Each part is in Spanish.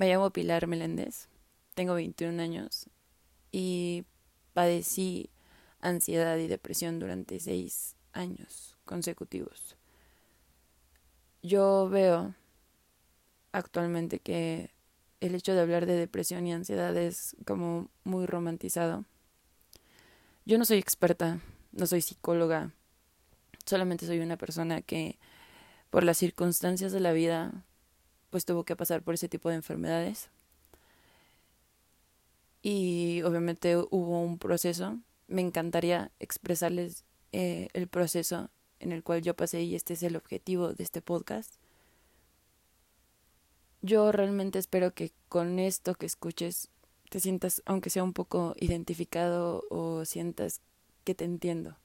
Me llamo Pilar Meléndez, tengo 21 años y padecí ansiedad y depresión durante seis años consecutivos. Yo veo actualmente que el hecho de hablar de depresión y ansiedad es como muy romantizado. Yo no soy experta, no soy psicóloga, solamente soy una persona que por las circunstancias de la vida pues tuvo que pasar por ese tipo de enfermedades. Y obviamente hubo un proceso. Me encantaría expresarles eh, el proceso en el cual yo pasé y este es el objetivo de este podcast. Yo realmente espero que con esto que escuches te sientas, aunque sea un poco identificado o sientas que te entiendo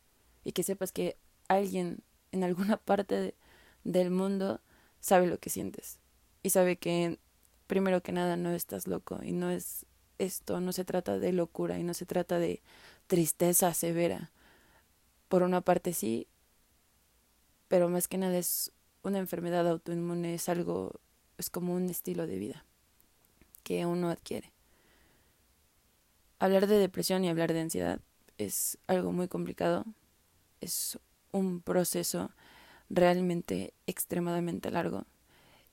y que sepas que alguien en alguna parte del mundo sabe lo que sientes y sabe que primero que nada no estás loco y no es esto, no se trata de locura y no se trata de tristeza severa. Por una parte sí, pero más que nada es una enfermedad autoinmune, es algo, es como un estilo de vida que uno adquiere. Hablar de depresión y hablar de ansiedad es algo muy complicado, es un proceso realmente extremadamente largo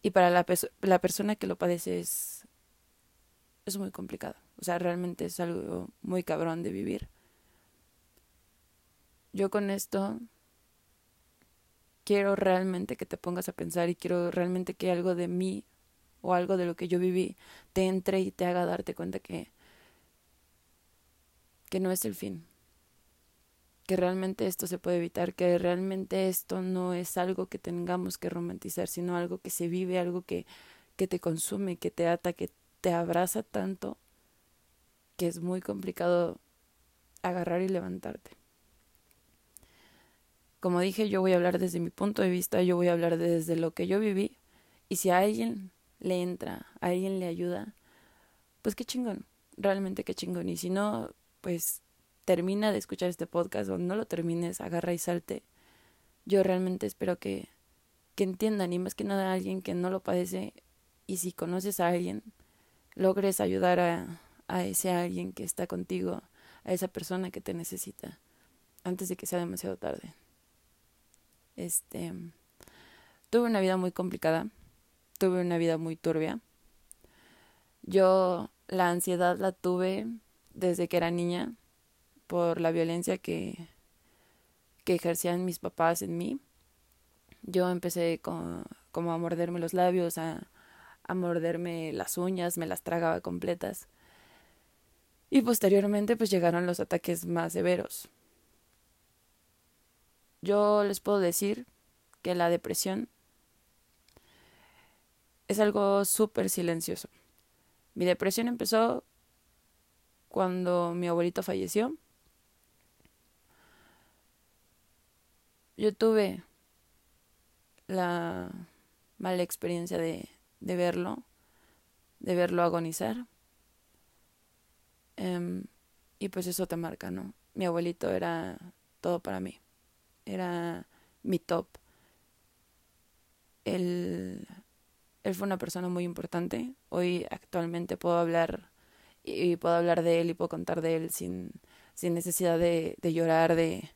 y para la, la persona que lo padece es, es muy complicado. O sea, realmente es algo muy cabrón de vivir. Yo con esto quiero realmente que te pongas a pensar y quiero realmente que algo de mí o algo de lo que yo viví te entre y te haga darte cuenta que que no es el fin, que realmente esto se puede evitar, que realmente esto no es algo que tengamos que romantizar, sino algo que se vive, algo que, que te consume, que te ata, que te abraza tanto, que es muy complicado agarrar y levantarte. Como dije, yo voy a hablar desde mi punto de vista, yo voy a hablar desde lo que yo viví, y si a alguien le entra, a alguien le ayuda, pues qué chingón, realmente qué chingón, y si no, pues termina de escuchar este podcast o no lo termines, agarra y salte. Yo realmente espero que, que entiendan y más que nada a alguien que no lo padece y si conoces a alguien, logres ayudar a, a ese alguien que está contigo, a esa persona que te necesita, antes de que sea demasiado tarde. Este, tuve una vida muy complicada, tuve una vida muy turbia. Yo la ansiedad la tuve desde que era niña por la violencia que, que ejercían mis papás en mí. Yo empecé con, como a morderme los labios, a, a morderme las uñas, me las tragaba completas. Y posteriormente pues llegaron los ataques más severos. Yo les puedo decir que la depresión es algo súper silencioso. Mi depresión empezó cuando mi abuelito falleció. Yo tuve la mala experiencia de, de verlo, de verlo agonizar. Em, y pues eso te marca, ¿no? Mi abuelito era todo para mí. Era mi top. Él, él fue una persona muy importante. Hoy actualmente puedo hablar y puedo hablar de él y puedo contar de él sin, sin necesidad de, de llorar, de,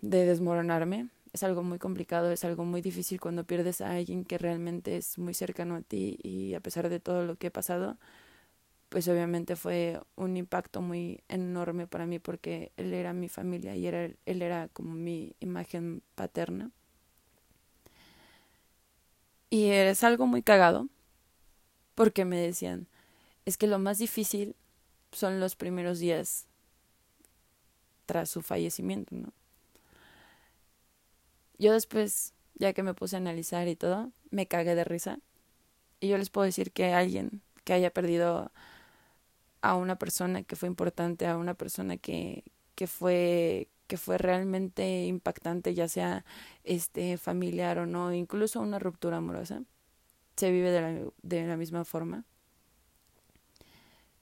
de desmoronarme. Es algo muy complicado, es algo muy difícil cuando pierdes a alguien que realmente es muy cercano a ti y a pesar de todo lo que he pasado, pues obviamente fue un impacto muy enorme para mí porque él era mi familia y era, él era como mi imagen paterna. Y es algo muy cagado porque me decían, es que lo más difícil son los primeros días tras su fallecimiento, ¿no? Yo después, ya que me puse a analizar y todo, me cagué de risa. Y yo les puedo decir que alguien que haya perdido a una persona que fue importante, a una persona que, que fue que fue realmente impactante, ya sea este familiar o no, incluso una ruptura amorosa, se vive de la, de la misma forma.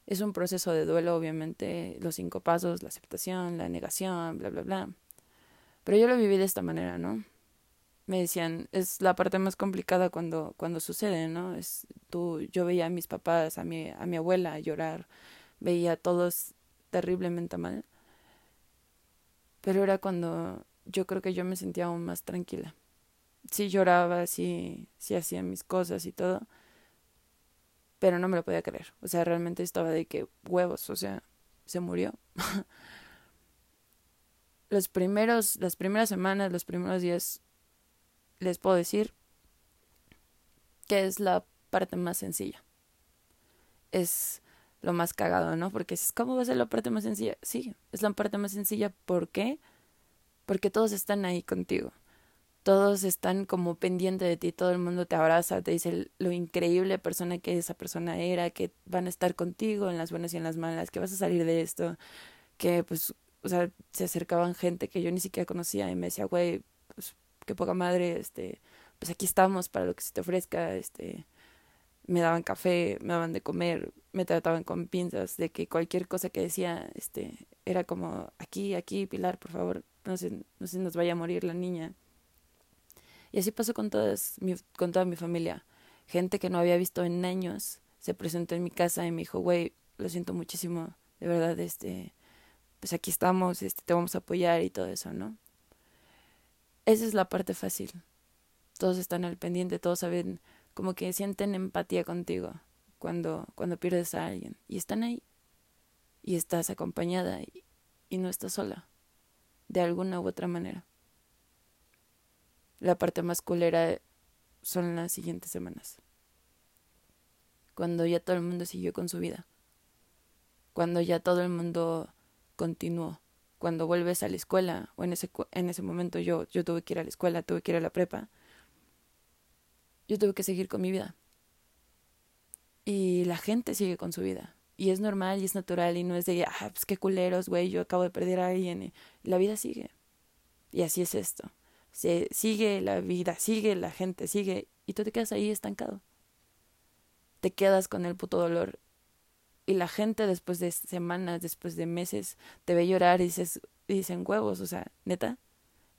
Es un proceso de duelo, obviamente, los cinco pasos, la aceptación, la negación, bla, bla, bla. Pero yo lo viví de esta manera, ¿no? me decían, es la parte más complicada cuando, cuando sucede, ¿no? Es, tú, yo veía a mis papás, a mi, a mi abuela llorar, veía a todos terriblemente mal. Pero era cuando yo creo que yo me sentía aún más tranquila. Sí lloraba, sí, sí hacía mis cosas y todo, pero no me lo podía creer. O sea, realmente estaba de que huevos, o sea, se murió. los primeros, las primeras semanas, los primeros días, les puedo decir que es la parte más sencilla. Es lo más cagado, ¿no? Porque es, ¿cómo va a ser la parte más sencilla? Sí, es la parte más sencilla. ¿Por qué? Porque todos están ahí contigo. Todos están como pendiente de ti, todo el mundo te abraza, te dice lo increíble persona que esa persona era, que van a estar contigo en las buenas y en las malas, que vas a salir de esto, que pues, o sea, se acercaban gente que yo ni siquiera conocía y me decía, güey, pues qué poca madre, este, pues aquí estamos para lo que se te ofrezca, este, me daban café, me daban de comer, me trataban con pinzas, de que cualquier cosa que decía, este, era como, aquí, aquí, Pilar, por favor, no se, no nos vaya a morir la niña. Y así pasó con, todas con toda mi familia. Gente que no había visto en años se presentó en mi casa y me dijo, güey, lo siento muchísimo, de verdad, este, pues aquí estamos, este, te vamos a apoyar y todo eso, ¿no? Esa es la parte fácil. Todos están al pendiente, todos saben como que sienten empatía contigo cuando, cuando pierdes a alguien. Y están ahí. Y estás acompañada y, y no estás sola. De alguna u otra manera. La parte más culera son las siguientes semanas. Cuando ya todo el mundo siguió con su vida. Cuando ya todo el mundo continuó. Cuando vuelves a la escuela, o en ese, en ese momento yo, yo tuve que ir a la escuela, tuve que ir a la prepa yo tuve que seguir con mi vida. Y la gente sigue con su vida. Y es normal y es natural y no es de, ah, pues qué culeros, güey, yo acabo de perder a alguien. La vida sigue. Y así es esto. Se sigue la vida, sigue la gente, sigue. Y tú te quedas ahí estancado. Te quedas con el puto dolor. Y la gente después de semanas, después de meses, te ve llorar y dices, dicen huevos, o sea, neta,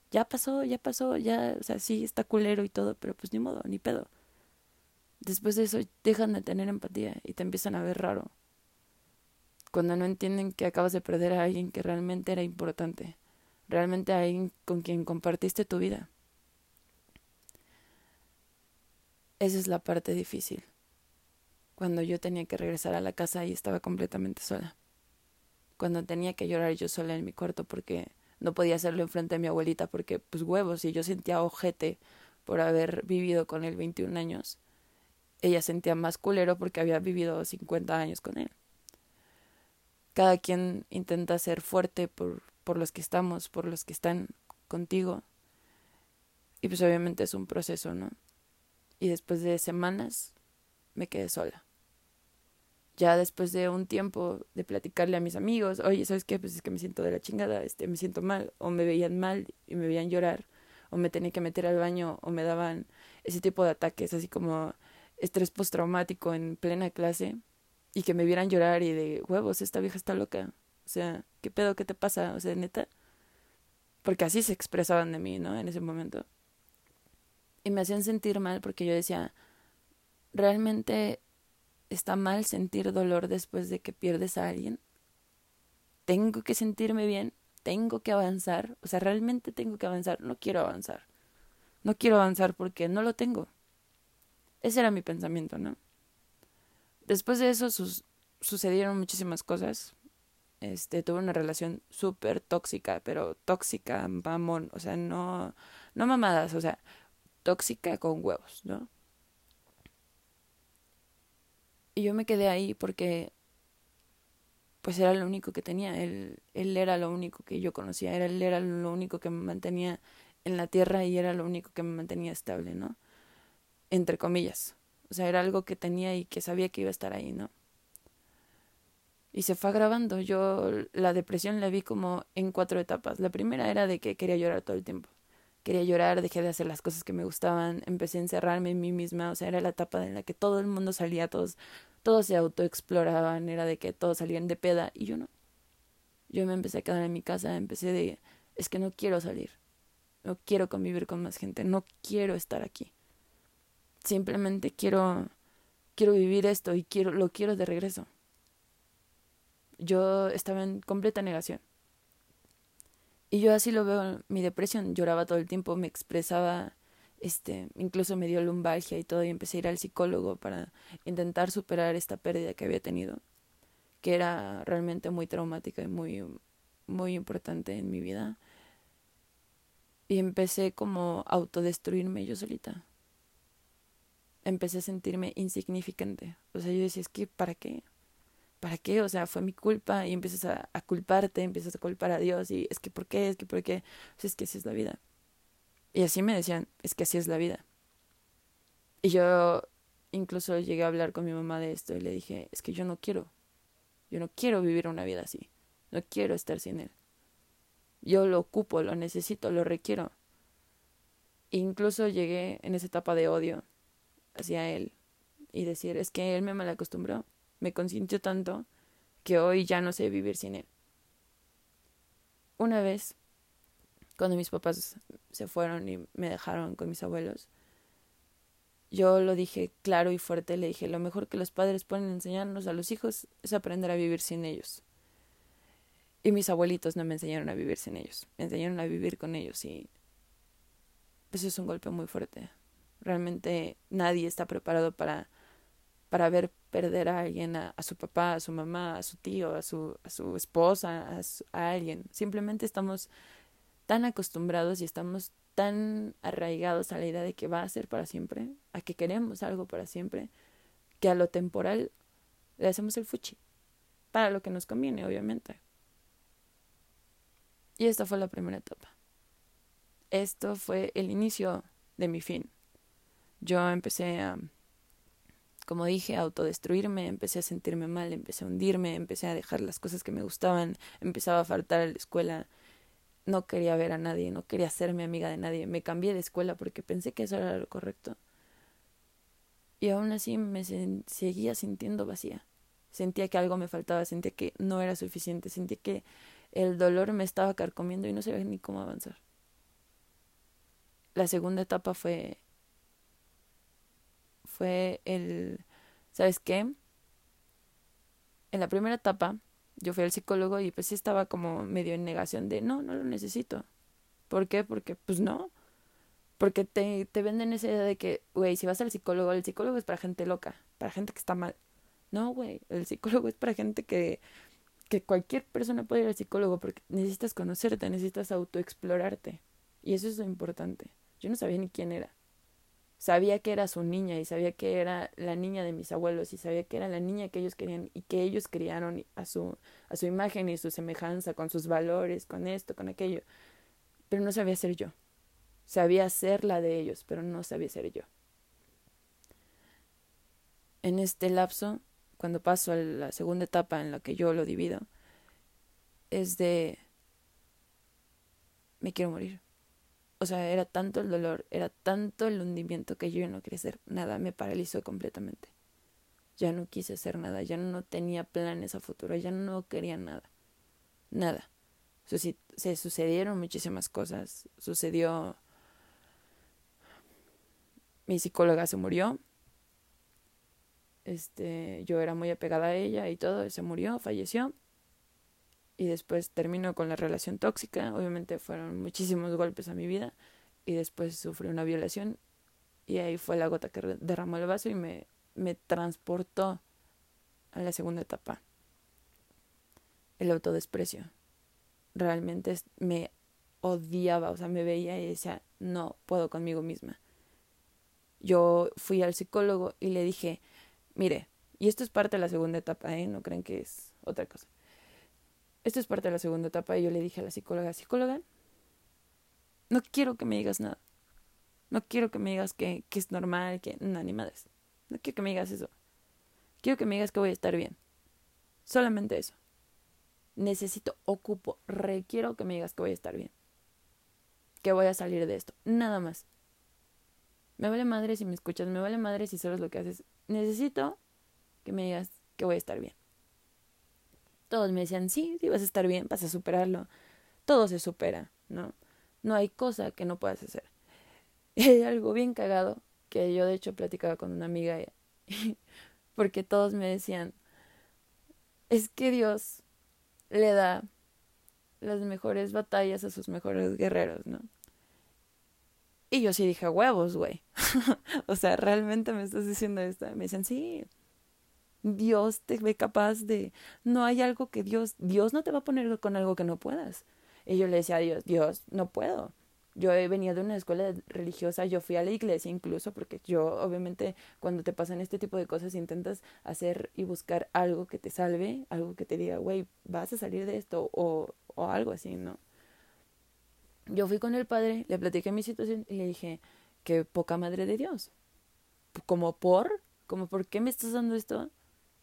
ya pasó, ya pasó, ya, o sea, sí, está culero y todo, pero pues ni modo, ni pedo. Después de eso dejan de tener empatía y te empiezan a ver raro. Cuando no entienden que acabas de perder a alguien que realmente era importante, realmente a alguien con quien compartiste tu vida. Esa es la parte difícil. Cuando yo tenía que regresar a la casa y estaba completamente sola. Cuando tenía que llorar yo sola en mi cuarto porque no podía hacerlo enfrente de mi abuelita porque, pues huevos, y yo sentía ojete por haber vivido con él 21 años. Ella sentía más culero porque había vivido 50 años con él. Cada quien intenta ser fuerte por, por los que estamos, por los que están contigo. Y pues obviamente es un proceso, ¿no? Y después de semanas me quedé sola ya después de un tiempo de platicarle a mis amigos, oye, ¿sabes qué? Pues es que me siento de la chingada, este, me siento mal, o me veían mal y me veían llorar, o me tenía que meter al baño, o me daban ese tipo de ataques, así como estrés postraumático en plena clase, y que me vieran llorar y de huevos, esta vieja está loca, o sea, ¿qué pedo, qué te pasa? O sea, neta, porque así se expresaban de mí, ¿no? En ese momento. Y me hacían sentir mal porque yo decía, realmente está mal sentir dolor después de que pierdes a alguien. Tengo que sentirme bien, tengo que avanzar, o sea, realmente tengo que avanzar, no quiero avanzar. No quiero avanzar porque no lo tengo. Ese era mi pensamiento, ¿no? Después de eso sucedieron muchísimas cosas. Este, tuve una relación súper tóxica, pero tóxica, mamón, o sea, no, no mamadas, o sea, tóxica con huevos, ¿no? Y yo me quedé ahí porque pues era lo único que tenía, él, él era lo único que yo conocía, era, él era lo único que me mantenía en la tierra y era lo único que me mantenía estable, ¿no? Entre comillas. O sea, era algo que tenía y que sabía que iba a estar ahí, ¿no? Y se fue agravando. Yo la depresión la vi como en cuatro etapas. La primera era de que quería llorar todo el tiempo quería llorar, dejé de hacer las cosas que me gustaban, empecé a encerrarme en mí misma, o sea, era la etapa en la que todo el mundo salía, todos, todos se autoexploraban, era de que todos salían de peda y yo no. Yo me empecé a quedar en mi casa, empecé de, es que no quiero salir. no quiero convivir con más gente, no quiero estar aquí. Simplemente quiero quiero vivir esto y quiero lo quiero de regreso. Yo estaba en completa negación. Y yo así lo veo, mi depresión, lloraba todo el tiempo, me expresaba, este, incluso me dio lumbalgia y todo, y empecé a ir al psicólogo para intentar superar esta pérdida que había tenido, que era realmente muy traumática y muy, muy importante en mi vida. Y empecé como a autodestruirme yo solita. Empecé a sentirme insignificante. O sea, yo decía, es que, ¿para qué? ¿para qué? O sea, fue mi culpa y empiezas a, culparte, empiezas a culpar a Dios y es que ¿por qué? Es que ¿por qué? Pues es que así es la vida. Y así me decían, es que así es la vida. Y yo incluso llegué a hablar con mi mamá de esto y le dije, es que yo no quiero, yo no quiero vivir una vida así, no quiero estar sin él. Yo lo ocupo, lo necesito, lo requiero. E incluso llegué en esa etapa de odio hacia él y decir, es que él me malacostumbró me consintió tanto que hoy ya no sé vivir sin él. Una vez, cuando mis papás se fueron y me dejaron con mis abuelos, yo lo dije claro y fuerte, le dije, lo mejor que los padres pueden enseñarnos a los hijos es aprender a vivir sin ellos. Y mis abuelitos no me enseñaron a vivir sin ellos, me enseñaron a vivir con ellos y eso es un golpe muy fuerte. Realmente nadie está preparado para para ver perder a alguien, a, su papá, a su mamá, a su tío, a su, a su esposa, a alguien. Simplemente estamos tan acostumbrados y estamos tan arraigados a la idea de que va a ser para siempre, a que queremos algo para siempre, que a lo temporal le hacemos el fuchi, para lo que nos conviene, obviamente. Y esta fue la primera etapa. Esto fue el inicio de mi fin. Yo empecé a como dije, a autodestruirme, empecé a sentirme mal, empecé a hundirme, empecé a dejar las cosas que me gustaban, empezaba a faltar a la escuela, no quería ver a nadie, no quería hacerme amiga de nadie, me cambié de escuela porque pensé que eso era lo correcto. Y aún así me seguía sintiendo vacía. Sentía que algo me faltaba, sentía que no era suficiente, sentía que el dolor me estaba carcomiendo y no sabía ni cómo avanzar. La segunda etapa fue fue el, ¿sabes qué? En la primera etapa yo fui al psicólogo y pues sí estaba como medio en negación de, no, no lo necesito. ¿Por qué? Porque pues no. Porque te, te venden esa idea de que, güey, si vas al psicólogo, el psicólogo es para gente loca, para gente que está mal. No, güey, el psicólogo es para gente que, que cualquier persona puede ir al psicólogo porque necesitas conocerte, necesitas autoexplorarte. Y eso es lo importante. Yo no sabía ni quién era sabía que era su niña y sabía que era la niña de mis abuelos y sabía que era la niña que ellos querían y que ellos criaron a su a su imagen y su semejanza con sus valores, con esto, con aquello. Pero no sabía ser yo. Sabía ser la de ellos, pero no sabía ser yo. En este lapso, cuando paso a la segunda etapa en la que yo lo divido, es de me quiero morir o sea, era tanto el dolor, era tanto el hundimiento que yo no quería hacer nada, me paralizó completamente. Ya no quise hacer nada, ya no tenía planes a futuro, ya no quería nada. Nada. Se sucedieron muchísimas cosas. Sucedió. Mi psicóloga se murió. Este, yo era muy apegada a ella y todo, se murió, falleció y después terminó con la relación tóxica. Obviamente fueron muchísimos golpes a mi vida y después sufrí una violación y ahí fue la gota que derramó el vaso y me, me transportó a la segunda etapa. El autodesprecio. Realmente me odiaba, o sea, me veía y decía, no puedo conmigo misma. Yo fui al psicólogo y le dije, mire, y esto es parte de la segunda etapa, ¿eh? No creen que es otra cosa esto es parte de la segunda etapa y yo le dije a la psicóloga, psicóloga, no quiero que me digas nada. No quiero que me digas que, que es normal, que no, ni madres. No quiero que me digas eso. Quiero que me digas que voy a estar bien. Solamente eso. Necesito, ocupo, requiero que me digas que voy a estar bien. Que voy a salir de esto. Nada más. Me vale madre si me escuchas, me vale madre si sabes lo que haces. Necesito que me digas que voy a estar bien. Todos me decían, sí, sí vas a estar bien, vas a superarlo. Todo se supera, ¿no? No hay cosa que no puedas hacer. Y hay algo bien cagado que yo de hecho platicaba con una amiga porque todos me decían, es que Dios le da las mejores batallas a sus mejores guerreros, ¿no? Y yo sí dije, huevos, güey. o sea, realmente me estás diciendo esto. Me dicen, sí, Dios te ve capaz de... No hay algo que Dios... Dios no te va a poner con algo que no puedas. Y yo le decía a Dios, Dios, no puedo. Yo he venido de una escuela religiosa, yo fui a la iglesia incluso, porque yo obviamente cuando te pasan este tipo de cosas intentas hacer y buscar algo que te salve, algo que te diga, güey, vas a salir de esto o, o algo así, ¿no? Yo fui con el padre, le platiqué mi situación y le dije, qué poca madre de Dios. Como por, como por qué me estás dando esto?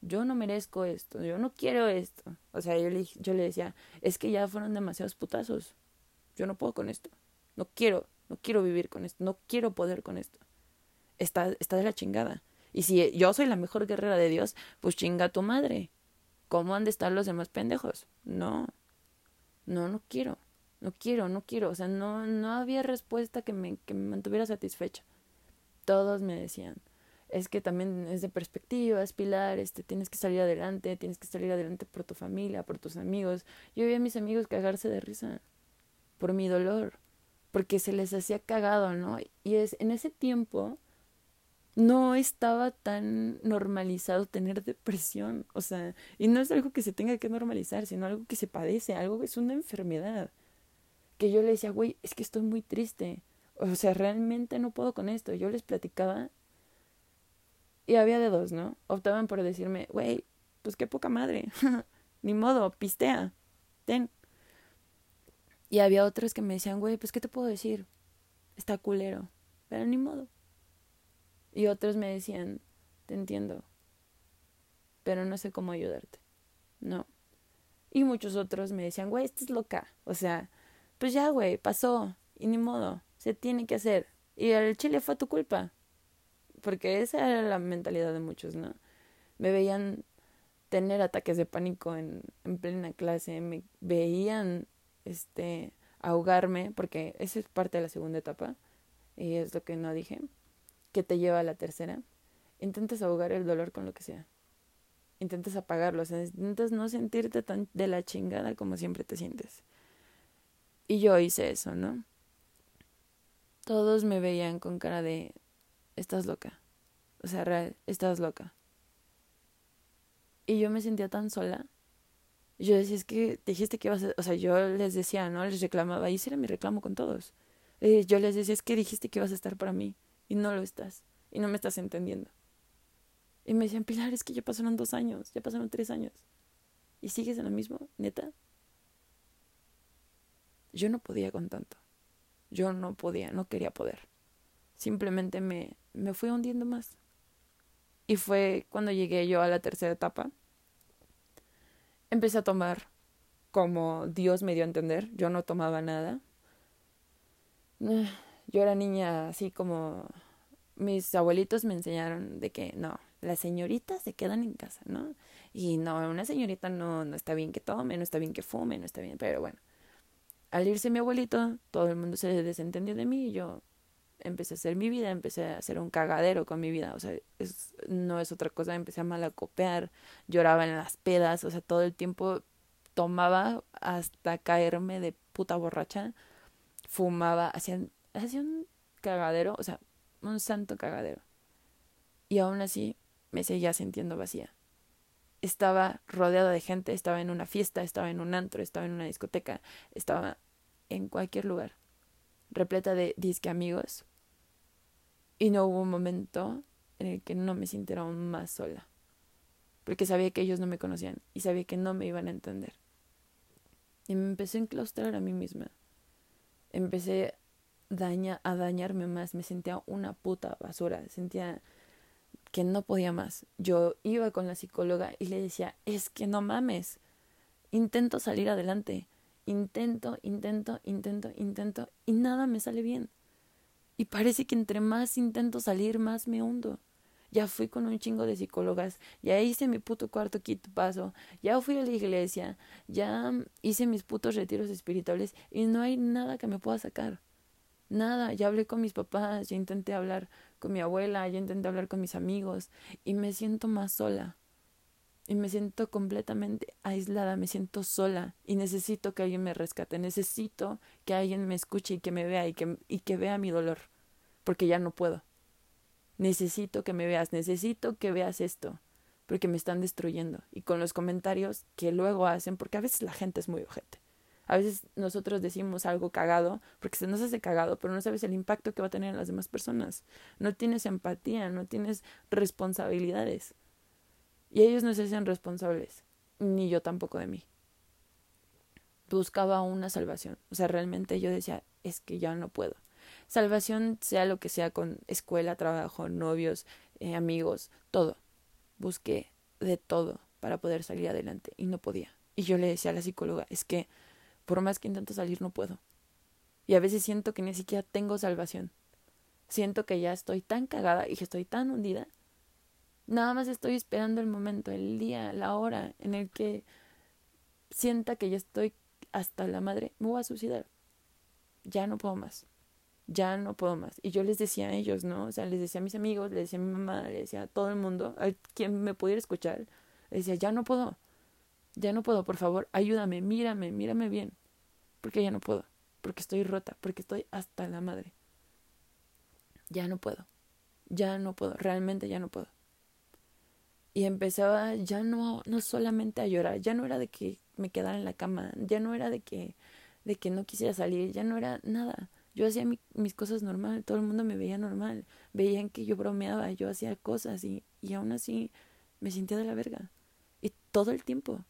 Yo no merezco esto, yo no quiero esto. O sea, yo le, yo le decía, es que ya fueron demasiados putazos. Yo no puedo con esto. No quiero, no quiero vivir con esto, no quiero poder con esto. Está, está de la chingada. Y si yo soy la mejor guerrera de Dios, pues chinga tu madre. ¿Cómo han de estar los demás pendejos? No. No, no quiero no quiero, no quiero, o sea, no, no había respuesta que me, que me mantuviera satisfecha. Todos me decían, es que también es de perspectiva, es pilar, este, tienes que salir adelante, tienes que salir adelante por tu familia, por tus amigos. Yo vi a mis amigos cagarse de risa por mi dolor, porque se les hacía cagado, ¿no? Y es, en ese tiempo no estaba tan normalizado tener depresión, o sea, y no es algo que se tenga que normalizar, sino algo que se padece, algo que es una enfermedad que yo le decía, güey, es que estoy muy triste. O sea, realmente no puedo con esto. Yo les platicaba y había de dos, ¿no? Optaban por decirme, güey, pues qué poca madre. Ni modo, pistea. Ten. Y había otros que me decían, güey, pues qué te puedo decir. Está culero. Pero ni modo. Y otros me decían, te entiendo. Pero no sé cómo ayudarte. No. Y muchos otros me decían, güey, estás loca. O sea, pues ya, güey, pasó, y ni modo, se tiene que hacer. Y el chile fue tu culpa. Porque esa era la mentalidad de muchos, ¿no? Me veían tener ataques de pánico en, en plena clase, me veían este ahogarme, porque esa es parte de la segunda etapa, y es lo que no dije, que te lleva a la tercera. Intentas ahogar el dolor con lo que sea. Intentas apagarlo, o sea, intentas no sentirte tan de la chingada como siempre te sientes. Y yo hice eso, ¿no? Todos me veían con cara de, estás loca. O sea, real, estás loca. Y yo me sentía tan sola. Yo decía, es que dijiste que ibas a... O sea, yo les decía, ¿no? Les reclamaba. Y ese era mi reclamo con todos. Eh, yo les decía, es que dijiste que ibas a estar para mí. Y no lo estás. Y no me estás entendiendo. Y me decían, Pilar, es que ya pasaron dos años. Ya pasaron tres años. ¿Y sigues en lo mismo? ¿Neta? Yo no podía con tanto. Yo no podía, no quería poder. Simplemente me, me fui hundiendo más. Y fue cuando llegué yo a la tercera etapa. Empecé a tomar como Dios me dio a entender. Yo no tomaba nada. Yo era niña así como mis abuelitos me enseñaron de que no, las señoritas se quedan en casa, ¿no? Y no, una señorita no, no está bien que tome, no está bien que fume, no está bien, pero bueno, al irse mi abuelito, todo el mundo se desentendió de mí y yo empecé a hacer mi vida, empecé a hacer un cagadero con mi vida, o sea, es, no es otra cosa, empecé a malacopear, lloraba en las pedas, o sea, todo el tiempo tomaba hasta caerme de puta borracha, fumaba, hacía, hacía un cagadero, o sea, un santo cagadero. Y aún así me seguía sintiendo vacía. Estaba rodeada de gente, estaba en una fiesta, estaba en un antro, estaba en una discoteca, estaba en cualquier lugar, repleta de disque amigos, y no hubo un momento en el que no me sintiera más sola, porque sabía que ellos no me conocían y sabía que no me iban a entender. Y me empecé a enclaustrar a mí misma. Empecé daña, a dañarme más, me sentía una puta basura, sentía que no podía más. Yo iba con la psicóloga y le decía, es que no mames, intento salir adelante, Intento, intento, intento, intento y nada me sale bien. Y parece que entre más intento salir, más me hundo. Ya fui con un chingo de psicólogas, ya hice mi puto cuarto quito paso, ya fui a la iglesia, ya hice mis putos retiros espirituales y no hay nada que me pueda sacar. Nada, ya hablé con mis papás, ya intenté hablar con mi abuela, ya intenté hablar con mis amigos y me siento más sola. Y me siento completamente aislada, me siento sola y necesito que alguien me rescate, necesito que alguien me escuche y que me vea y que, y que vea mi dolor, porque ya no puedo. Necesito que me veas, necesito que veas esto, porque me están destruyendo. Y con los comentarios que luego hacen, porque a veces la gente es muy ojete. A veces nosotros decimos algo cagado porque se nos hace cagado, pero no sabes el impacto que va a tener en las demás personas. No tienes empatía, no tienes responsabilidades. Y ellos no se hacen responsables, ni yo tampoco de mí. Buscaba una salvación. O sea, realmente yo decía, es que ya no puedo. Salvación sea lo que sea con escuela, trabajo, novios, eh, amigos, todo. Busqué de todo para poder salir adelante y no podía. Y yo le decía a la psicóloga, es que por más que intento salir, no puedo. Y a veces siento que ni siquiera tengo salvación. Siento que ya estoy tan cagada y que estoy tan hundida. Nada más estoy esperando el momento, el día, la hora en el que sienta que ya estoy hasta la madre. Me voy a suicidar. Ya no puedo más. Ya no puedo más. Y yo les decía a ellos, ¿no? O sea, les decía a mis amigos, les decía a mi mamá, les decía a todo el mundo, a quien me pudiera escuchar. Les decía, ya no puedo ya no puedo, por favor, ayúdame, mírame, mírame bien, porque ya no puedo, porque estoy rota, porque estoy hasta la madre. Ya no puedo, ya no puedo, realmente ya no puedo. Y empezaba ya no, no solamente a llorar, ya no era de que me quedara en la cama, ya no era de que, de que no quisiera salir, ya no era nada. Yo hacía mis cosas normal, todo el mundo me veía normal, veían que yo bromeaba, yo hacía cosas y, y aún así me sentía de la verga. Y todo el tiempo.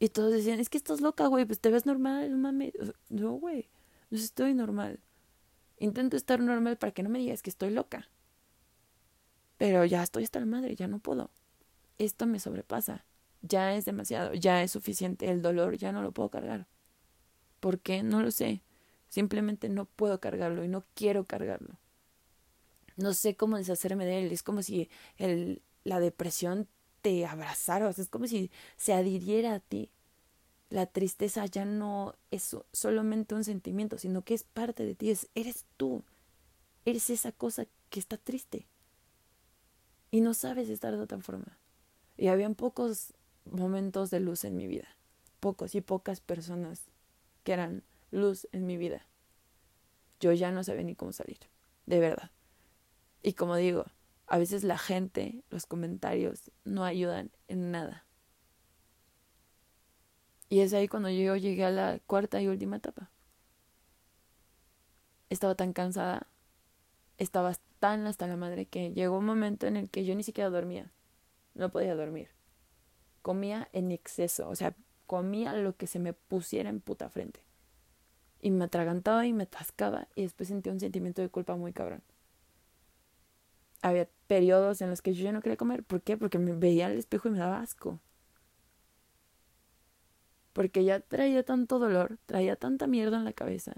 Y todos decían, es que estás loca, güey, pues te ves normal, no mames. No, güey, no estoy normal. Intento estar normal para que no me digas que estoy loca. Pero ya estoy hasta la madre, ya no puedo. Esto me sobrepasa. Ya es demasiado, ya es suficiente. El dolor ya no lo puedo cargar. ¿Por qué? No lo sé. Simplemente no puedo cargarlo y no quiero cargarlo. No sé cómo deshacerme de él. Es como si el, la depresión te abrazaras, es como si se adhiriera a ti. La tristeza ya no es solamente un sentimiento, sino que es parte de ti, es, eres tú, eres esa cosa que está triste. Y no sabes estar de otra forma. Y habían pocos momentos de luz en mi vida, pocos y pocas personas que eran luz en mi vida. Yo ya no sabía ni cómo salir, de verdad. Y como digo, a veces la gente, los comentarios, no ayudan en nada. Y es ahí cuando yo llegué a la cuarta y última etapa. Estaba tan cansada, estaba tan hasta la madre que llegó un momento en el que yo ni siquiera dormía. No podía dormir. Comía en exceso, o sea, comía lo que se me pusiera en puta frente. Y me atragantaba y me atascaba y después sentía un sentimiento de culpa muy cabrón había periodos en los que yo ya no quería comer. ¿Por qué? Porque me veía al espejo y me daba asco. Porque ya traía tanto dolor, traía tanta mierda en la cabeza.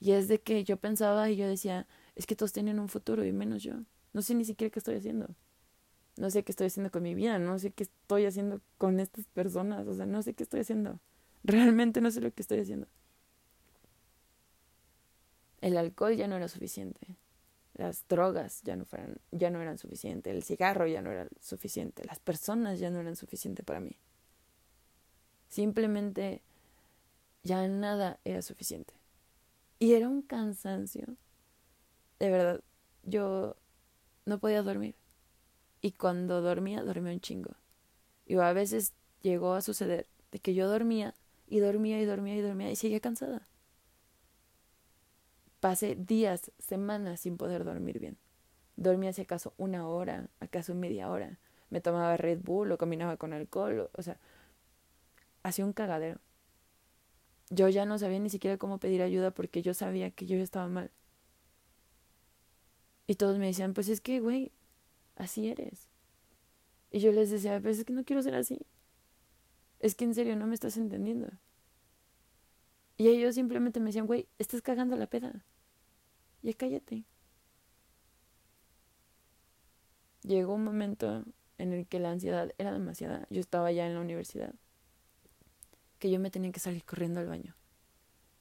Y es de que yo pensaba y yo decía, es que todos tienen un futuro y menos yo. No sé ni siquiera qué estoy haciendo. No sé qué estoy haciendo con mi vida, no sé qué estoy haciendo con estas personas, o sea, no sé qué estoy haciendo. Realmente no sé lo que estoy haciendo. El alcohol ya no era suficiente las drogas ya no ya no eran suficientes, el cigarro ya no era suficiente, las personas ya no eran suficientes para mí. Simplemente ya nada era suficiente. Y era un cansancio. De verdad, yo no podía dormir. Y cuando dormía, dormía un chingo. Y a veces llegó a suceder de que yo dormía y dormía y dormía y dormía y seguía cansada pasé días, semanas sin poder dormir bien. Dormía si acaso una hora, acaso media hora. Me tomaba Red Bull o combinaba con alcohol, o, sea, hacía un cagadero. Yo ya no sabía ni siquiera cómo pedir ayuda porque yo sabía que yo estaba mal. Y todos me decían, pues es que, güey, así eres. Y yo les decía, pues es que no quiero ser así. Es que en serio no me estás entendiendo. Y ellos simplemente me decían, güey, estás cagando la peda. Ya cállate. llegó un momento en el que la ansiedad era demasiada. Yo estaba ya en la universidad. Que yo me tenía que salir corriendo al baño.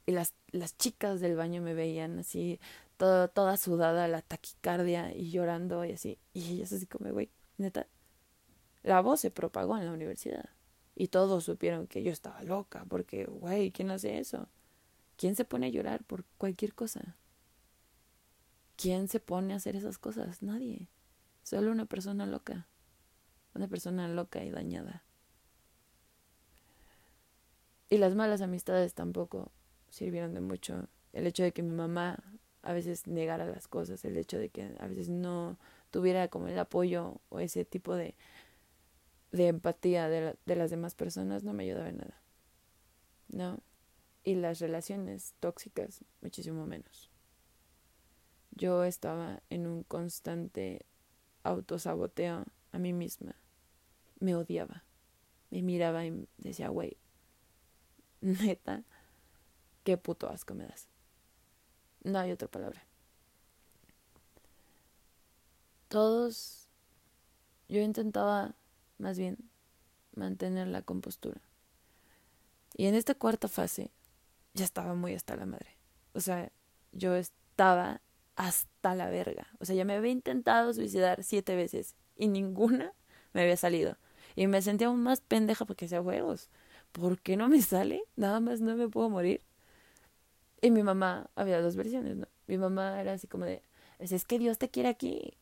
Y las, las chicas del baño me veían así, toda, toda sudada, la taquicardia y llorando y así. Y ellas así como, güey, neta. La voz se propagó en la universidad. Y todos supieron que yo estaba loca, porque, güey, ¿quién hace eso? ¿Quién se pone a llorar por cualquier cosa? ¿Quién se pone a hacer esas cosas? Nadie. Solo una persona loca. Una persona loca y dañada. Y las malas amistades tampoco sirvieron de mucho. El hecho de que mi mamá a veces negara las cosas, el hecho de que a veces no tuviera como el apoyo o ese tipo de, de empatía de, de las demás personas no me ayudaba en nada. No. Y las relaciones tóxicas, muchísimo menos. Yo estaba en un constante autosaboteo a mí misma. Me odiaba. Me miraba y decía, güey, neta, qué puto asco me das. No hay otra palabra. Todos, yo intentaba más bien mantener la compostura. Y en esta cuarta fase ya estaba muy hasta la madre. O sea, yo estaba hasta la verga. O sea, ya me había intentado suicidar siete veces y ninguna me había salido. Y me sentía aún más pendeja porque decía, huevos, ¿por qué no me sale? Nada más no me puedo morir. Y mi mamá, había dos versiones, ¿no? Mi mamá era así como de, es que Dios te quiere aquí,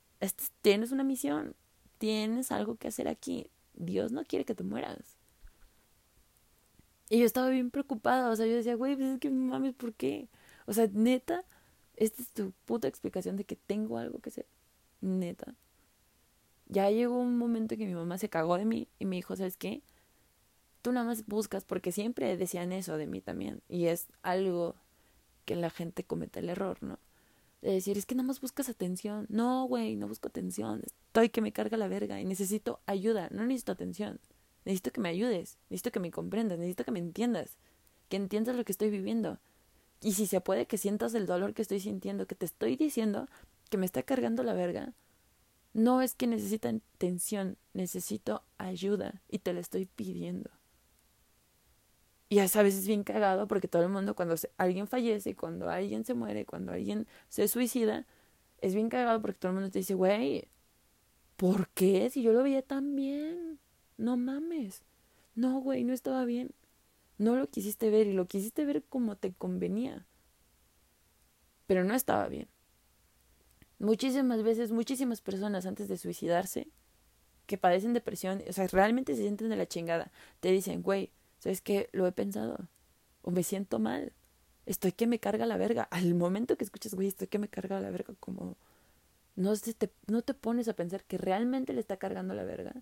tienes una misión, tienes algo que hacer aquí, Dios no quiere que te mueras. Y yo estaba bien preocupada, o sea, yo decía, güey, pues es que mames, ¿por qué? O sea, neta, esta es tu puta explicación de que tengo algo que hacer. Neta. Ya llegó un momento que mi mamá se cagó de mí y me dijo, ¿sabes qué? Tú nada más buscas, porque siempre decían eso de mí también. Y es algo que la gente comete el error, ¿no? De decir, es que nada más buscas atención. No, güey, no busco atención. Estoy que me carga la verga y necesito ayuda. No necesito atención. Necesito que me ayudes. Necesito que me comprendas. Necesito que me entiendas. Que entiendas lo que estoy viviendo. Y si se puede que sientas el dolor que estoy sintiendo, que te estoy diciendo que me está cargando la verga, no es que necesita atención, necesito ayuda y te la estoy pidiendo. Y a veces es bien cagado porque todo el mundo cuando alguien fallece, cuando alguien se muere, cuando alguien se suicida, es bien cagado porque todo el mundo te dice, güey, ¿por qué? Si yo lo veía tan bien. No mames. No, güey, no estaba bien. No lo quisiste ver y lo quisiste ver como te convenía. Pero no estaba bien. Muchísimas veces, muchísimas personas antes de suicidarse, que padecen depresión, o sea, realmente se sienten de la chingada, te dicen, güey, ¿sabes qué? Lo he pensado. O me siento mal. Estoy que me carga la verga. Al momento que escuchas, güey, estoy que me carga la verga, como no, te, no te pones a pensar que realmente le está cargando la verga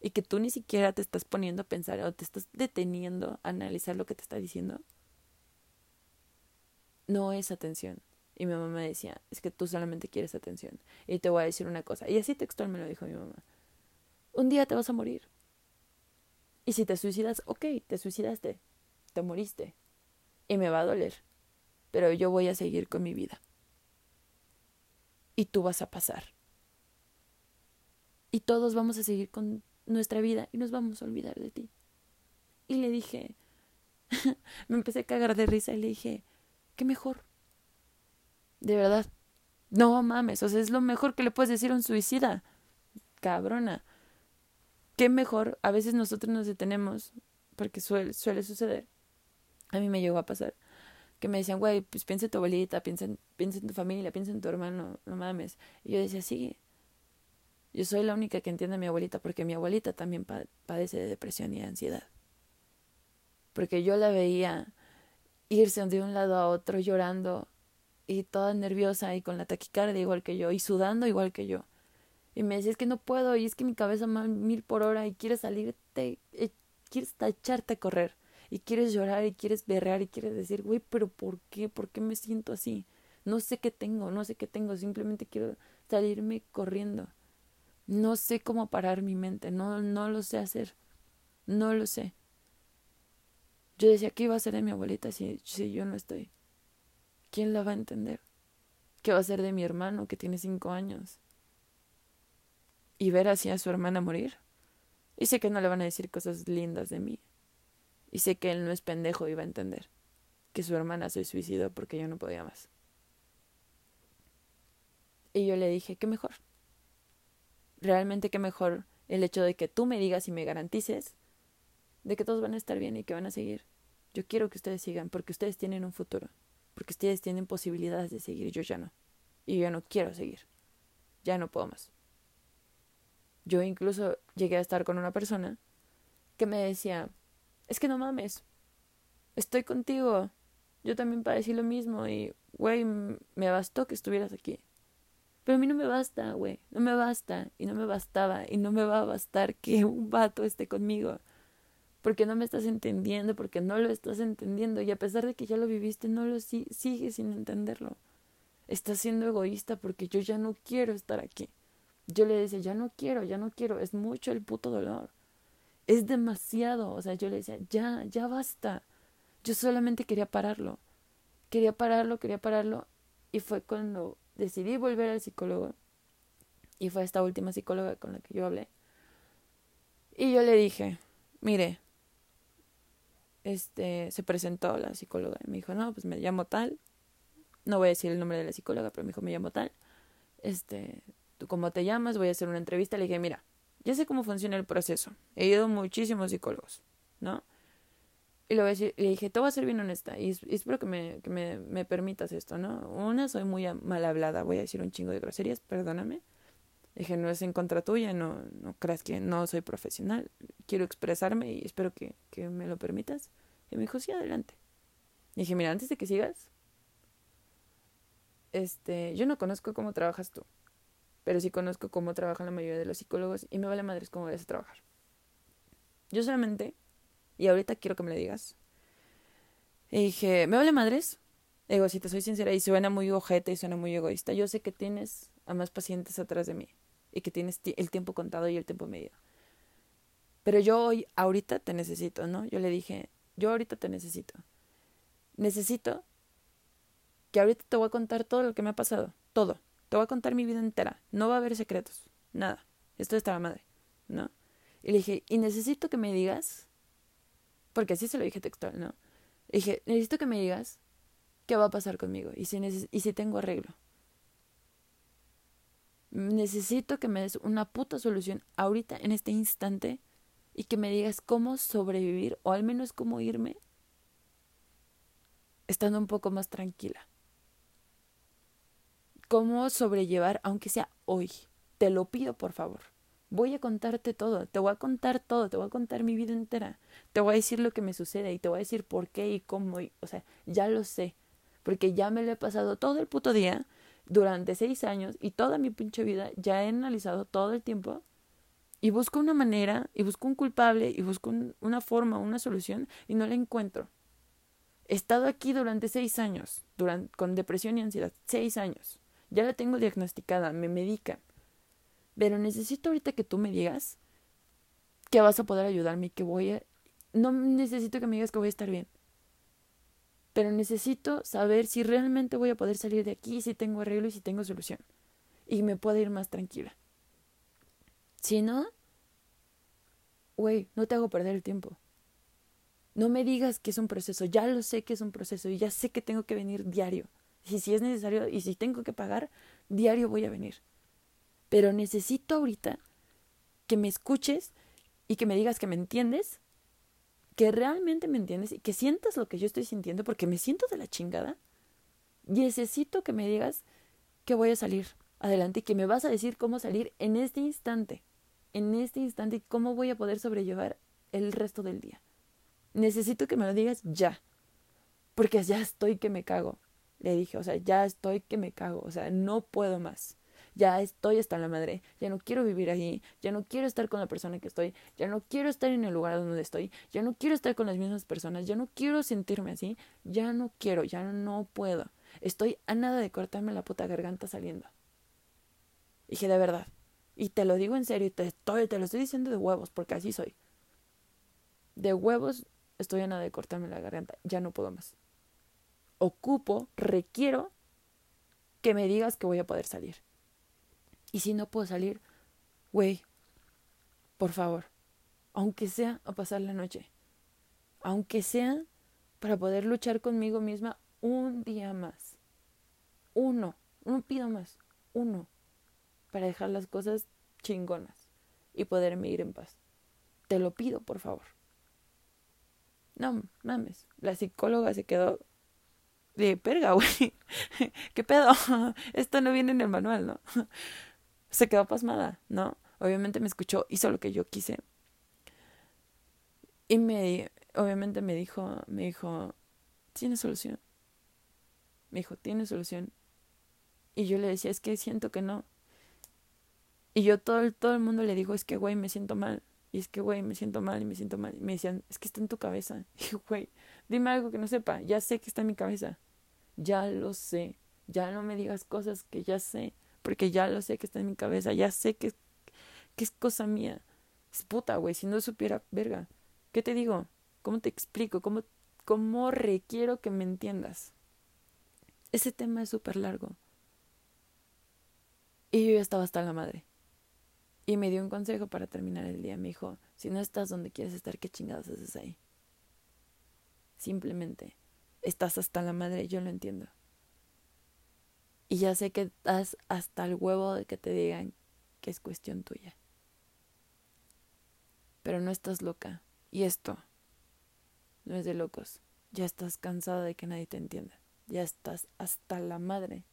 y que tú ni siquiera te estás poniendo a pensar o te estás deteniendo a analizar lo que te está diciendo, no es atención. Y mi mamá me decía, es que tú solamente quieres atención. Y te voy a decir una cosa. Y así textual me lo dijo mi mamá. Un día te vas a morir. Y si te suicidas, ok, te suicidaste. Te moriste. Y me va a doler. Pero yo voy a seguir con mi vida. Y tú vas a pasar. Y todos vamos a seguir con nuestra vida y nos vamos a olvidar de ti. Y le dije, me empecé a cagar de risa y le dije, qué mejor. De verdad. No mames, o sea, es lo mejor que le puedes decir a un suicida. Cabrona. Qué mejor. A veces nosotros nos detenemos, porque suele, suele suceder. A mí me llegó a pasar. Que me decían, güey, pues piensa en tu abuelita, piensa en, piensa en tu familia, piensa en tu hermano, no mames. Y yo decía, sí, yo soy la única que entiende a mi abuelita porque mi abuelita también padece de depresión y ansiedad. Porque yo la veía irse de un lado a otro llorando y toda nerviosa y con la taquicardia igual que yo y sudando igual que yo. Y me decía, es que no puedo y es que mi cabeza va mil por hora y quieres salirte, eh, quieres echarte a correr y quieres llorar y quieres berrear y quieres decir, güey, pero ¿por qué? ¿Por qué me siento así? No sé qué tengo, no sé qué tengo, simplemente quiero salirme corriendo. No sé cómo parar mi mente, no, no lo sé hacer, no lo sé. Yo decía, ¿qué iba a ser de mi abuelita si, si yo no estoy? ¿Quién la va a entender? ¿Qué va a ser de mi hermano que tiene cinco años? Y ver así a su hermana morir. Y sé que no le van a decir cosas lindas de mí. Y sé que él no es pendejo y va a entender que su hermana se suicidó porque yo no podía más. Y yo le dije, qué mejor. Realmente qué mejor el hecho de que tú me digas y me garantices de que todos van a estar bien y que van a seguir. Yo quiero que ustedes sigan porque ustedes tienen un futuro, porque ustedes tienen posibilidades de seguir, yo ya no. Y yo no quiero seguir. Ya no puedo más. Yo incluso llegué a estar con una persona que me decía, es que no mames, estoy contigo. Yo también padecí lo mismo y, güey, me bastó que estuvieras aquí. Pero a mí no me basta, güey, no me basta y no me bastaba y no me va a bastar que un vato esté conmigo. Porque no me estás entendiendo, porque no lo estás entendiendo y a pesar de que ya lo viviste, no lo si sigues sin entenderlo. Estás siendo egoísta porque yo ya no quiero estar aquí. Yo le decía, ya no quiero, ya no quiero, es mucho el puto dolor. Es demasiado, o sea, yo le decía, ya, ya basta. Yo solamente quería pararlo. Quería pararlo, quería pararlo. Y fue cuando decidí volver al psicólogo. Y fue esta última psicóloga con la que yo hablé. Y yo le dije, mire, este, se presentó la psicóloga y me dijo, no, pues me llamo tal. No voy a decir el nombre de la psicóloga, pero me dijo, me llamo tal. Este, ¿tú cómo te llamas? Voy a hacer una entrevista. Le dije, mira, ya sé cómo funciona el proceso. He ido a muchísimos psicólogos, ¿no? Y le dije, te voy a ser bien honesta y, espero que, me, que me, me, permitas esto, ¿no? Una, soy muy mal hablada, voy a decir un chingo de groserías, perdóname. dije, no es en contra tuya, no, no creas que no soy profesional. Quiero expresarme y espero que, que me lo permitas. Y me dijo, sí, adelante. dije, mira, antes de que sigas, este, yo no conozco cómo trabajas tú, pero sí conozco cómo trabajan la mayoría de los psicólogos y me vale madres cómo vayas a trabajar. Yo solamente y ahorita quiero que me lo digas. Y dije, me vale madres. Digo, si te soy sincera, y suena muy ojete y suena muy egoísta. Yo sé que tienes a más pacientes atrás de mí y que tienes el tiempo contado y el tiempo medido. Pero yo hoy, ahorita te necesito, ¿no? Yo le dije, yo ahorita te necesito. Necesito que ahorita te voy a contar todo lo que me ha pasado. Todo. Te voy a contar mi vida entera. No va a haber secretos. Nada. Esto está la madre, ¿no? Y le dije, y necesito que me digas porque así se lo dije textual, ¿no? dije, necesito que me digas qué va a pasar conmigo y si, y si tengo arreglo. Necesito que me des una puta solución ahorita, en este instante, y que me digas cómo sobrevivir, o al menos cómo irme, estando un poco más tranquila. Cómo sobrellevar, aunque sea hoy. Te lo pido, por favor voy a contarte todo, te voy a contar todo, te voy a contar mi vida entera, te voy a decir lo que me sucede y te voy a decir por qué y cómo, o sea, ya lo sé, porque ya me lo he pasado todo el puto día durante seis años y toda mi pinche vida ya he analizado todo el tiempo y busco una manera y busco un culpable y busco una forma, una solución y no la encuentro. He estado aquí durante seis años, con depresión y ansiedad, seis años. Ya la tengo diagnosticada, me medican pero necesito ahorita que tú me digas que vas a poder ayudarme y que voy a... No necesito que me digas que voy a estar bien. Pero necesito saber si realmente voy a poder salir de aquí, si tengo arreglo y si tengo solución. Y me puedo ir más tranquila. Si no, güey, no te hago perder el tiempo. No me digas que es un proceso, ya lo sé que es un proceso y ya sé que tengo que venir diario. Y si es necesario y si tengo que pagar, diario voy a venir pero necesito ahorita que me escuches y que me digas que me entiendes, que realmente me entiendes y que sientas lo que yo estoy sintiendo porque me siento de la chingada. Necesito que me digas que voy a salir adelante y que me vas a decir cómo salir en este instante, en este instante y cómo voy a poder sobrellevar el resto del día. Necesito que me lo digas ya, porque ya estoy que me cago. Le dije, o sea, ya estoy que me cago, o sea, no puedo más ya estoy hasta la madre, ya no quiero vivir ahí, ya no quiero estar con la persona que estoy, ya no quiero estar en el lugar donde estoy, ya no quiero estar con las mismas personas, ya no quiero sentirme así, ya no quiero, ya no puedo. Estoy a nada de cortarme la puta garganta saliendo. Dije de verdad. Y te lo digo en serio, te, estoy, te lo estoy diciendo de huevos, porque así soy. De huevos estoy a nada de cortarme la garganta, ya no puedo más. Ocupo, requiero que me digas que voy a poder salir. Y si no puedo salir, güey, por favor, aunque sea a pasar la noche, aunque sea para poder luchar conmigo misma un día más. Uno, no pido más, uno, para dejar las cosas chingonas y poderme ir en paz. Te lo pido, por favor. No mames, la psicóloga se quedó de perga, güey. ¿Qué pedo? Esto no viene en el manual, ¿no? Se quedó pasmada, ¿no? Obviamente me escuchó, hizo lo que yo quise. Y me, obviamente me dijo, me dijo, tiene solución. Me dijo, tiene solución. Y yo le decía, es que siento que no. Y yo todo el, todo el mundo le digo, es que, güey, me siento mal. Y es que, güey, me siento mal y me siento mal. Y me decían, es que está en tu cabeza. Y güey, dime algo que no sepa. Ya sé que está en mi cabeza. Ya lo sé. Ya no me digas cosas que ya sé. Porque ya lo sé que está en mi cabeza. Ya sé que, que es cosa mía. Es puta, güey. Si no supiera, verga. ¿Qué te digo? ¿Cómo te explico? ¿Cómo, cómo requiero que me entiendas? Ese tema es súper largo. Y yo ya estaba hasta la madre. Y me dio un consejo para terminar el día. Me dijo, si no estás donde quieres estar, ¿qué chingados haces ahí? Simplemente, estás hasta la madre, yo lo entiendo. Y ya sé que estás hasta el huevo de que te digan que es cuestión tuya. Pero no estás loca. Y esto no es de locos. Ya estás cansada de que nadie te entienda. Ya estás hasta la madre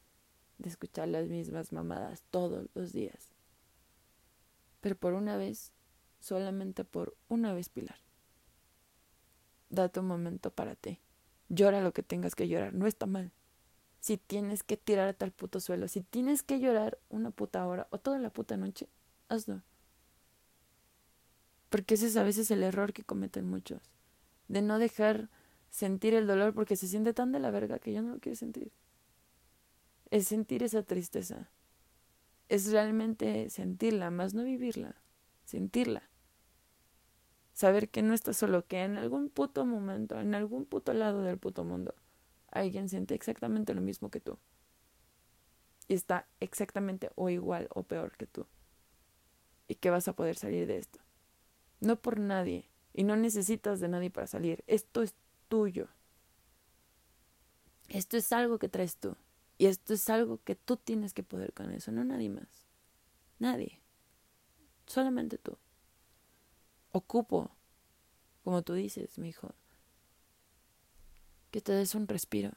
de escuchar las mismas mamadas todos los días. Pero por una vez, solamente por una vez, Pilar. Date un momento para ti. Llora lo que tengas que llorar. No está mal. Si tienes que tirarte al puto suelo, si tienes que llorar una puta hora o toda la puta noche, hazlo. Porque ese es a veces el error que cometen muchos. De no dejar sentir el dolor porque se siente tan de la verga que ya no lo quiere sentir es sentir esa tristeza. Es realmente sentirla, más no vivirla, sentirla. Saber que no estás solo, que en algún puto momento, en algún puto lado del puto mundo, alguien siente exactamente lo mismo que tú. Y está exactamente o igual o peor que tú. Y que vas a poder salir de esto. No por nadie. Y no necesitas de nadie para salir. Esto es tuyo. Esto es algo que traes tú. Y esto es algo que tú tienes que poder con eso, no nadie más. Nadie. Solamente tú. Ocupo, como tú dices, mi hijo, que te des un respiro.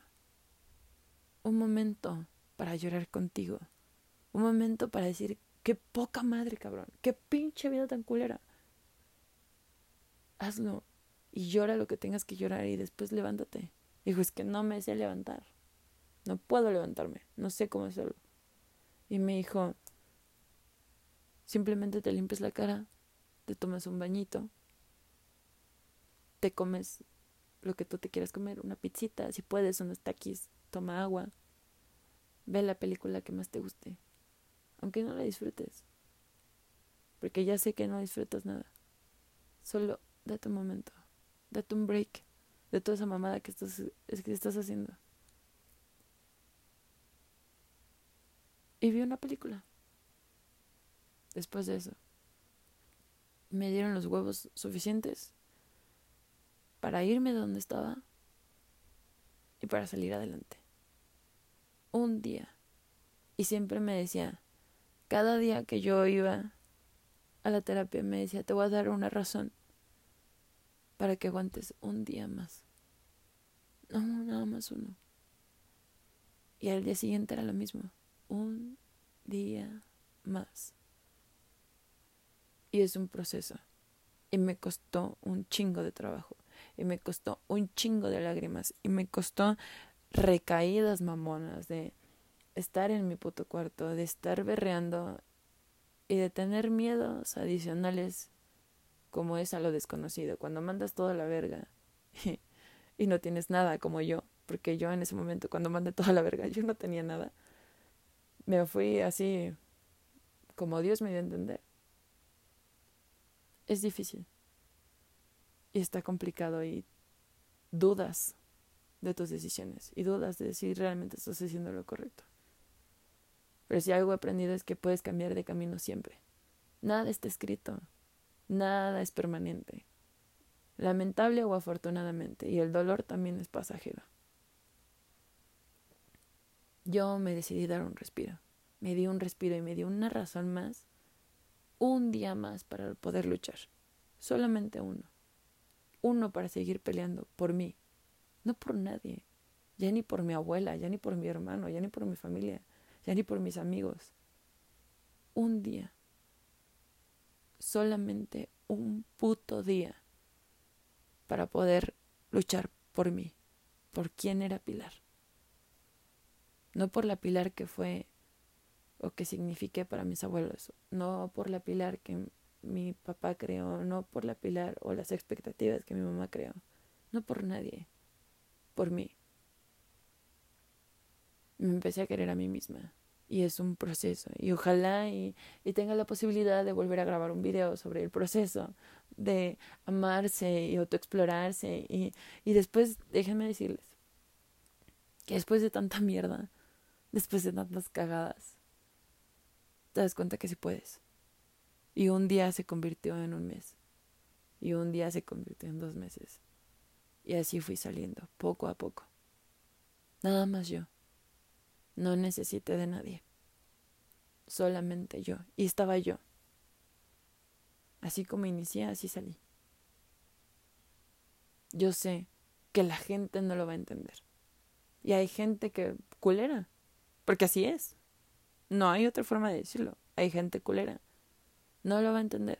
Un momento para llorar contigo. Un momento para decir, qué poca madre, cabrón. Qué pinche vida tan culera. Hazlo y llora lo que tengas que llorar y después levántate. Dijo, es que no me sé levantar. No puedo levantarme, no sé cómo hacerlo. Y me dijo, simplemente te limpias la cara, te tomas un bañito, te comes lo que tú te quieras comer, una pizzita, si puedes, unos taquis, toma agua, ve la película que más te guste, aunque no la disfrutes, porque ya sé que no disfrutas nada. Solo date un momento, date un break de toda esa mamada que estás, que estás haciendo. y vi una película. Después de eso, me dieron los huevos suficientes para irme de donde estaba y para salir adelante. Un día. Y siempre me decía, cada día que yo iba a la terapia, me decía, te voy a dar una razón para que aguantes un día más. No, nada más uno. Y al día siguiente era lo mismo un día más. Y es un proceso. Y me costó un chingo de trabajo. Y me costó un chingo de lágrimas. Y me costó recaídas mamonas de estar en mi puto cuarto, de estar berreando y de tener miedos adicionales como es a lo desconocido. Cuando mandas toda la verga y, no tienes nada como yo, porque yo en ese momento cuando mandé toda la verga yo no tenía nada me fui así como Dios me dio a entender. Es difícil. Y está complicado y dudas de tus decisiones y dudas de si realmente estás haciendo lo correcto. Pero si algo he aprendido es que puedes cambiar de camino siempre. Nada está escrito. Nada es permanente. Lamentable o afortunadamente. Y el dolor también es pasajero. Yo me decidí dar un respiro. Me di un respiro y me di una razón más. Un día más para poder luchar. Solamente uno. Uno para seguir peleando por mí. No por nadie. Ya ni por mi abuela, ya ni por mi hermano, ya ni por mi familia, ya ni por mis amigos. Un día solamente un puto día para poder luchar por mí, por quién era Pilar. No por la Pilar que fue o que signifiqué para mis abuelos, no por la Pilar que mi papá creó, no por la Pilar o las expectativas que mi mamá creó, no por nadie, por mí. Me empecé a querer a mí misma y es un proceso y ojalá y, y, tenga la posibilidad de volver a grabar un video sobre el proceso de amarse y autoexplorarse y, y después déjenme decirles que después de tanta mierda después de tantas cagadas te das cuenta que sí puedes y un día se convirtió en un mes y un día se convirtió en dos meses y así fui saliendo poco a poco nada más yo no necesité de nadie. Solamente yo. Y estaba yo. Así como inicié, así salí. Yo sé que la gente no lo va a entender. Y hay gente que culera. Porque así es. No hay otra forma de decirlo. Hay gente culera. No lo va a entender.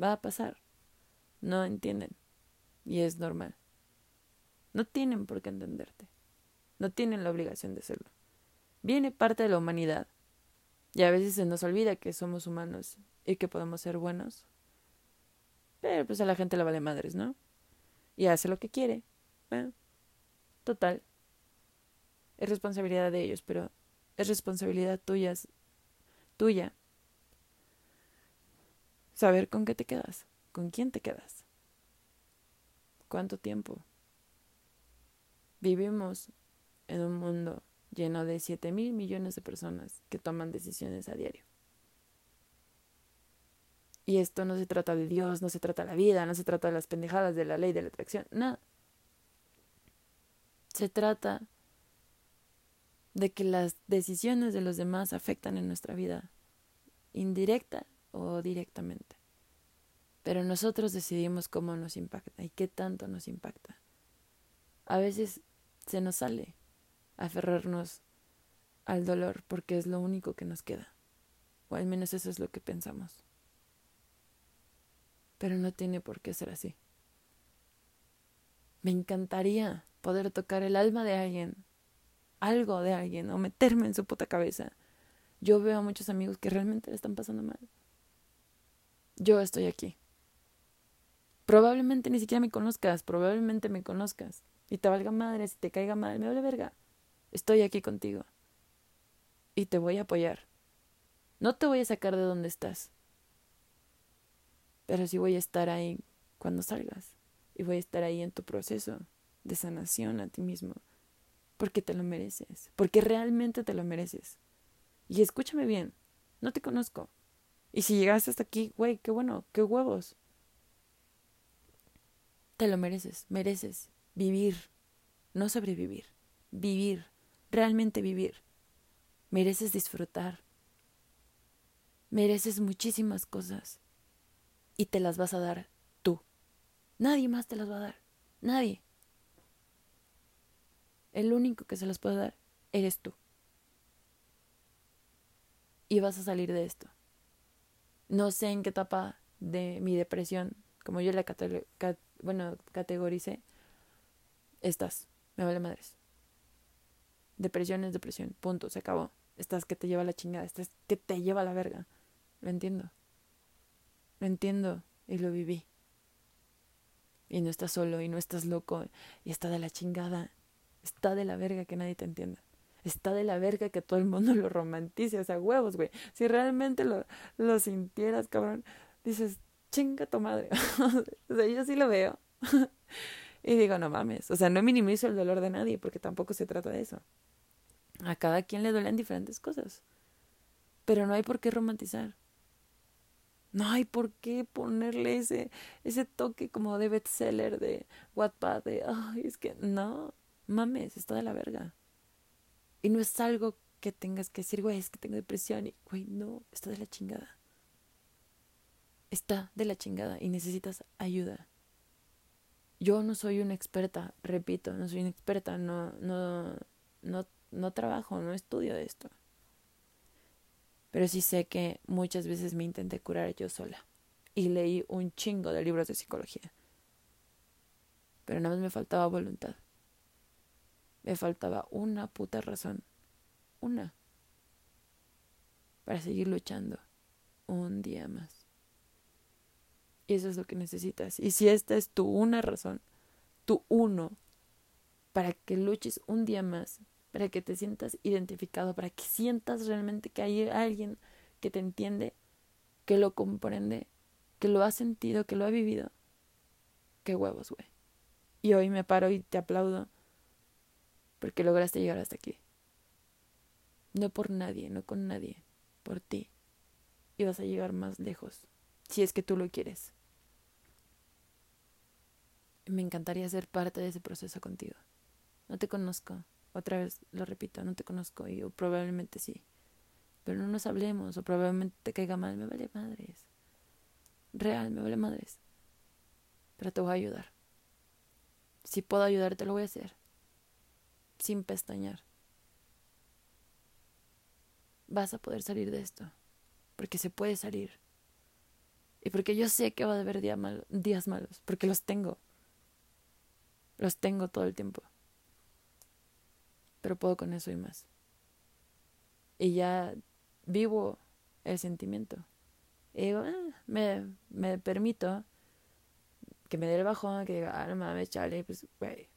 Va a pasar. No entienden. Y es normal. No tienen por qué entenderte. No tienen la obligación de hacerlo viene parte de la humanidad. Y a veces se nos olvida que somos humanos y que podemos ser buenos. Pero pues a la gente le vale madres, ¿no? Y hace lo que quiere. Bueno, total. Es responsabilidad de ellos, pero es responsabilidad tuya. Tuya. Saber con qué te quedas, con quién te quedas. ¿Cuánto tiempo? Vivimos en un mundo lleno de 7 mil millones de personas que toman decisiones a diario. Y esto no se trata de Dios, no se trata de la vida, no se trata de las pendejadas de la ley de la atracción, no. Se trata de que las decisiones de los demás afectan en nuestra vida, indirecta o directamente. Pero nosotros decidimos cómo nos impacta y qué tanto nos impacta. A veces se nos sale, aferrarnos al dolor porque es lo único que nos queda. O al menos eso es lo que pensamos. Pero no tiene por qué ser así. Me encantaría poder tocar el alma de alguien, algo de alguien, o meterme en su puta cabeza. Yo veo a muchos amigos que realmente le están pasando mal. Yo estoy aquí. Probablemente ni siquiera me conozcas, probablemente me conozcas. Y te valga madre, si te caiga mal, me vale verga. Estoy aquí contigo. Y te voy a apoyar. No te voy a sacar de donde estás. Pero sí voy a estar ahí cuando salgas. Y voy a estar ahí en tu proceso de sanación a ti mismo. Porque te lo mereces. Porque realmente te lo mereces. Y escúchame bien. No te conozco. Y si llegaste hasta aquí, güey, qué bueno, qué huevos. Te lo mereces. Mereces vivir. No sobrevivir. Vivir realmente vivir. Mereces disfrutar. Mereces muchísimas cosas. Y te las vas a dar tú. Nadie más te las va a dar. Nadie. El único que se las puede dar eres tú. Y vas a salir de esto. No sé en qué etapa de mi depresión, como yo la bueno, categoricé, estás. Me vale madres. Depresión es depresión, punto, se acabó. Estás que te lleva la chingada, estás que te lleva la verga. Lo entiendo. Lo entiendo y lo viví. Y no estás solo y no estás loco y está de la chingada. Está de la verga que nadie te entienda. Está de la verga que todo el mundo lo romantice, o sea, huevos, güey. Si realmente lo, lo sintieras, cabrón, dices, chinga tu madre. o sea, yo sí lo veo. y digo, no mames. O sea, no minimizo el dolor de nadie porque tampoco se trata de eso. A cada quien le duelen diferentes cosas. Pero no hay por qué romantizar. No hay por qué ponerle ese, ese toque como de bestseller de Wattpad de, ay, es que no, mames, está de la verga. Y no es algo que tengas que decir, güey, es que tengo depresión. Y, güey, no, está de la chingada. Está de la chingada y necesitas ayuda. Yo no soy una experta, repito, no soy una experta, no, no, no, no trabajo, no estudio esto pero sí sé que muchas veces me intenté curar yo sola y leí un chingo de libros de psicología. Pero nada más me faltaba voluntad. Me faltaba una puta razón. Una. Para seguir luchando un día más. Y eso es lo que necesitas. Y si esta es tu una razón, tu uno, para que luches un día más, para que te sientas identificado, para que sientas realmente que hay alguien que te entiende, que lo comprende, que lo ha sentido, que lo ha vivido. Qué huevos, güey. Y hoy me paro y te aplaudo porque lograste llegar hasta aquí. No por nadie, no con nadie, por ti. Y vas a llegar más lejos, si es que tú lo quieres. Me encantaría ser parte de ese proceso contigo. No te conozco, otra vez lo repito, no te conozco y probablemente sí. Pero no nos hablemos o probablemente te caiga mal, me vale madres. Real, me vale madres. Pero te voy a ayudar. Si puedo ayudarte, lo voy a hacer. Sin pestañear. Vas a poder salir de esto. Porque se puede salir. Y porque yo sé que va a haber días malos. Porque los tengo. Los tengo todo el tiempo pero puedo con eso y más. Y ya vivo el sentimiento. Y digo, ah, me, me permito que me dé el bajón, que diga, ah, no mames, chale, pues, güey.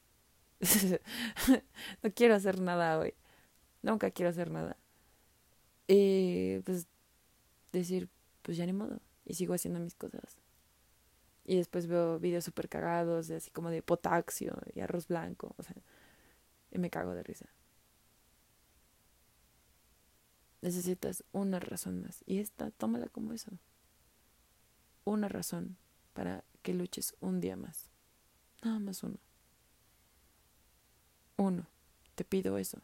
no quiero hacer nada hoy. Nunca quiero hacer nada. Y pues decir, pues ya ni modo. Y sigo haciendo mis cosas. Y después veo videos súper cagados, de así como de potaxio y arroz blanco. O sea, y me cago de risa. Necesitas una razón más. Y esta, tómala como eso. Una razón para que luches un día más. Nada más uno. Uno. Te pido eso.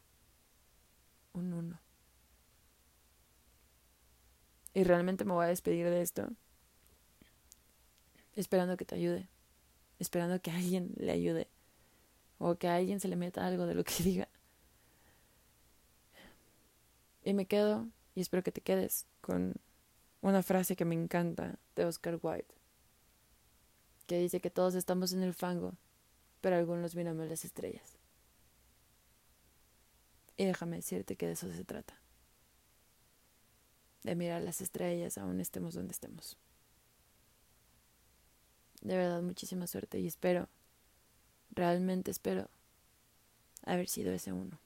Un uno. Y realmente me voy a despedir de esto. Esperando que te ayude. Esperando que alguien le ayude. O que a alguien se le meta algo de lo que diga. Y me quedo, y espero que te quedes, con una frase que me encanta de Oscar Wilde, que dice que todos estamos en el fango, pero algunos miramos las estrellas. Y déjame decirte que de eso se trata. De mirar las estrellas aún estemos donde estemos. De verdad, muchísima suerte y espero, realmente espero, haber sido ese uno.